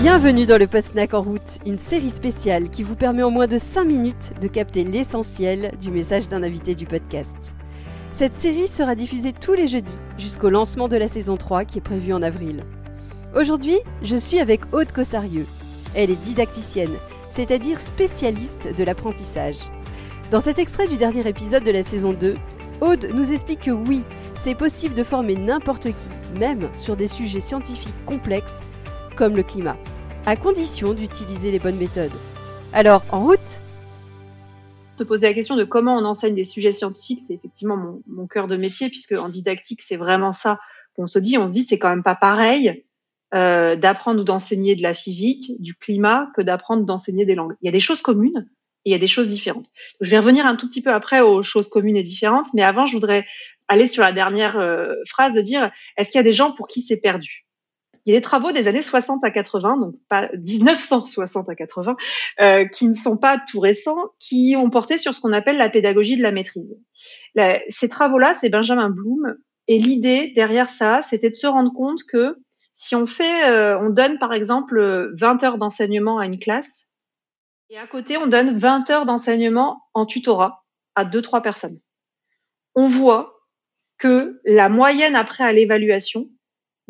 Bienvenue dans le Snack en route, une série spéciale qui vous permet en moins de 5 minutes de capter l'essentiel du message d'un invité du podcast. Cette série sera diffusée tous les jeudis jusqu'au lancement de la saison 3 qui est prévue en avril. Aujourd'hui, je suis avec Aude Cossarieux. Elle est didacticienne, c'est-à-dire spécialiste de l'apprentissage. Dans cet extrait du dernier épisode de la saison 2, Aude nous explique que oui, c'est possible de former n'importe qui, même sur des sujets scientifiques complexes comme le climat, à condition d'utiliser les bonnes méthodes. Alors, en route? Se poser la question de comment on enseigne des sujets scientifiques, c'est effectivement mon, cœur de métier, puisque en didactique, c'est vraiment ça qu'on se dit. On se dit, c'est quand même pas pareil euh, d'apprendre ou d'enseigner de la physique, du climat, que d'apprendre d'enseigner des langues. Il y a des choses communes et il y a des choses différentes. je vais revenir un tout petit peu après aux choses communes et différentes, mais avant, je voudrais aller sur la dernière euh, phrase de dire, est-ce qu'il y a des gens pour qui c'est perdu? Il y a des travaux des années 60 à 80, donc pas 1960 à 80, euh, qui ne sont pas tout récents, qui ont porté sur ce qu'on appelle la pédagogie de la maîtrise. ces travaux-là, c'est Benjamin Bloom, et l'idée derrière ça, c'était de se rendre compte que si on fait, euh, on donne par exemple 20 heures d'enseignement à une classe, et à côté on donne 20 heures d'enseignement en tutorat à deux trois personnes, on voit que la moyenne après à l'évaluation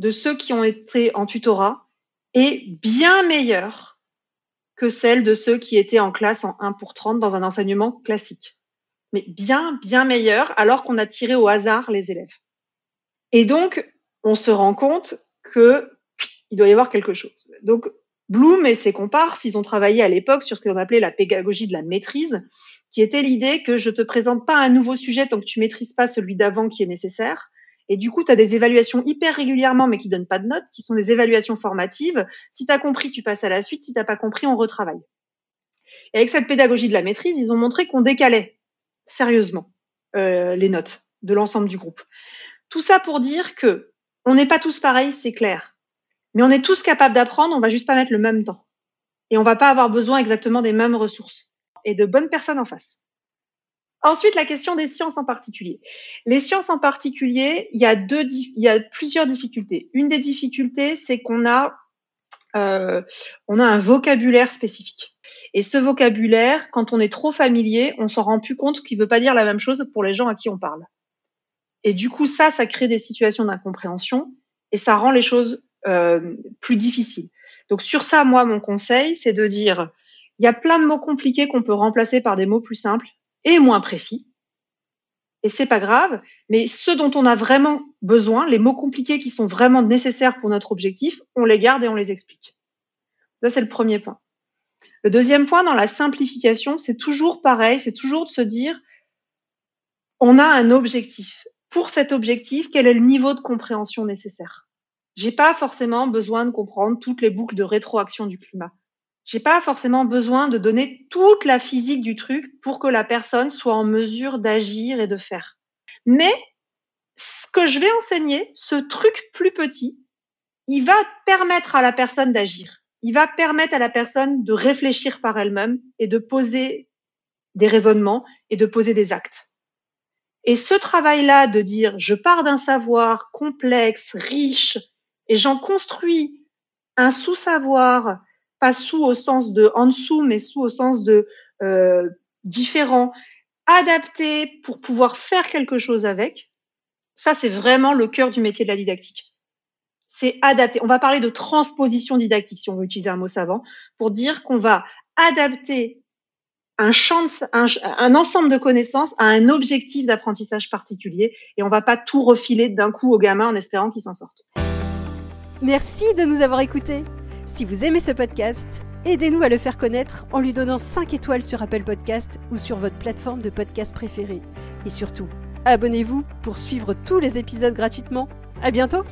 de ceux qui ont été en tutorat est bien meilleure que celle de ceux qui étaient en classe en 1 pour 30 dans un enseignement classique. Mais bien, bien meilleure alors qu'on a tiré au hasard les élèves. Et donc, on se rend compte que il doit y avoir quelque chose. Donc, Bloom et ses comparses, ils ont travaillé à l'époque sur ce qu'on appelait la pédagogie de la maîtrise, qui était l'idée que je te présente pas un nouveau sujet tant que tu maîtrises pas celui d'avant qui est nécessaire. Et du coup, tu as des évaluations hyper régulièrement, mais qui donnent pas de notes, qui sont des évaluations formatives. Si tu as compris, tu passes à la suite. Si t'as pas compris, on retravaille. Et avec cette pédagogie de la maîtrise, ils ont montré qu'on décalait sérieusement euh, les notes de l'ensemble du groupe. Tout ça pour dire que on n'est pas tous pareils, c'est clair. Mais on est tous capables d'apprendre, on va juste pas mettre le même temps. Et on va pas avoir besoin exactement des mêmes ressources et de bonnes personnes en face. Ensuite, la question des sciences en particulier. Les sciences en particulier, il y a plusieurs difficultés. Une des difficultés, c'est qu'on a, euh, a un vocabulaire spécifique. Et ce vocabulaire, quand on est trop familier, on s'en rend plus compte qu'il veut pas dire la même chose pour les gens à qui on parle. Et du coup, ça, ça crée des situations d'incompréhension et ça rend les choses euh, plus difficiles. Donc sur ça, moi, mon conseil, c'est de dire, il y a plein de mots compliqués qu'on peut remplacer par des mots plus simples et moins précis. Et c'est pas grave, mais ceux dont on a vraiment besoin, les mots compliqués qui sont vraiment nécessaires pour notre objectif, on les garde et on les explique. Ça, c'est le premier point. Le deuxième point, dans la simplification, c'est toujours pareil, c'est toujours de se dire, on a un objectif pour cet objectif, quel est le niveau de compréhension nécessaire? J'ai pas forcément besoin de comprendre toutes les boucles de rétroaction du climat. J'ai pas forcément besoin de donner toute la physique du truc pour que la personne soit en mesure d'agir et de faire. Mais ce que je vais enseigner, ce truc plus petit, il va permettre à la personne d'agir. Il va permettre à la personne de réfléchir par elle-même et de poser des raisonnements et de poser des actes. Et ce travail-là de dire je pars d'un savoir complexe, riche, et j'en construis un sous-savoir, pas sous au sens de en dessous, mais sous au sens de euh, différent, adapté pour pouvoir faire quelque chose avec, ça c'est vraiment le cœur du métier de la didactique. C'est adapter. On va parler de transposition didactique, si on veut utiliser un mot savant, pour dire qu'on va adapter un, champ, un, ensemble de connaissances à un objectif d'apprentissage particulier et on va pas tout refiler d'un coup au gamin en espérant qu'il s'en sorte. Merci de nous avoir écoutés. Si vous aimez ce podcast, aidez-nous à le faire connaître en lui donnant 5 étoiles sur Apple Podcast ou sur votre plateforme de podcast préférée. Et surtout, abonnez-vous pour suivre tous les épisodes gratuitement. À bientôt!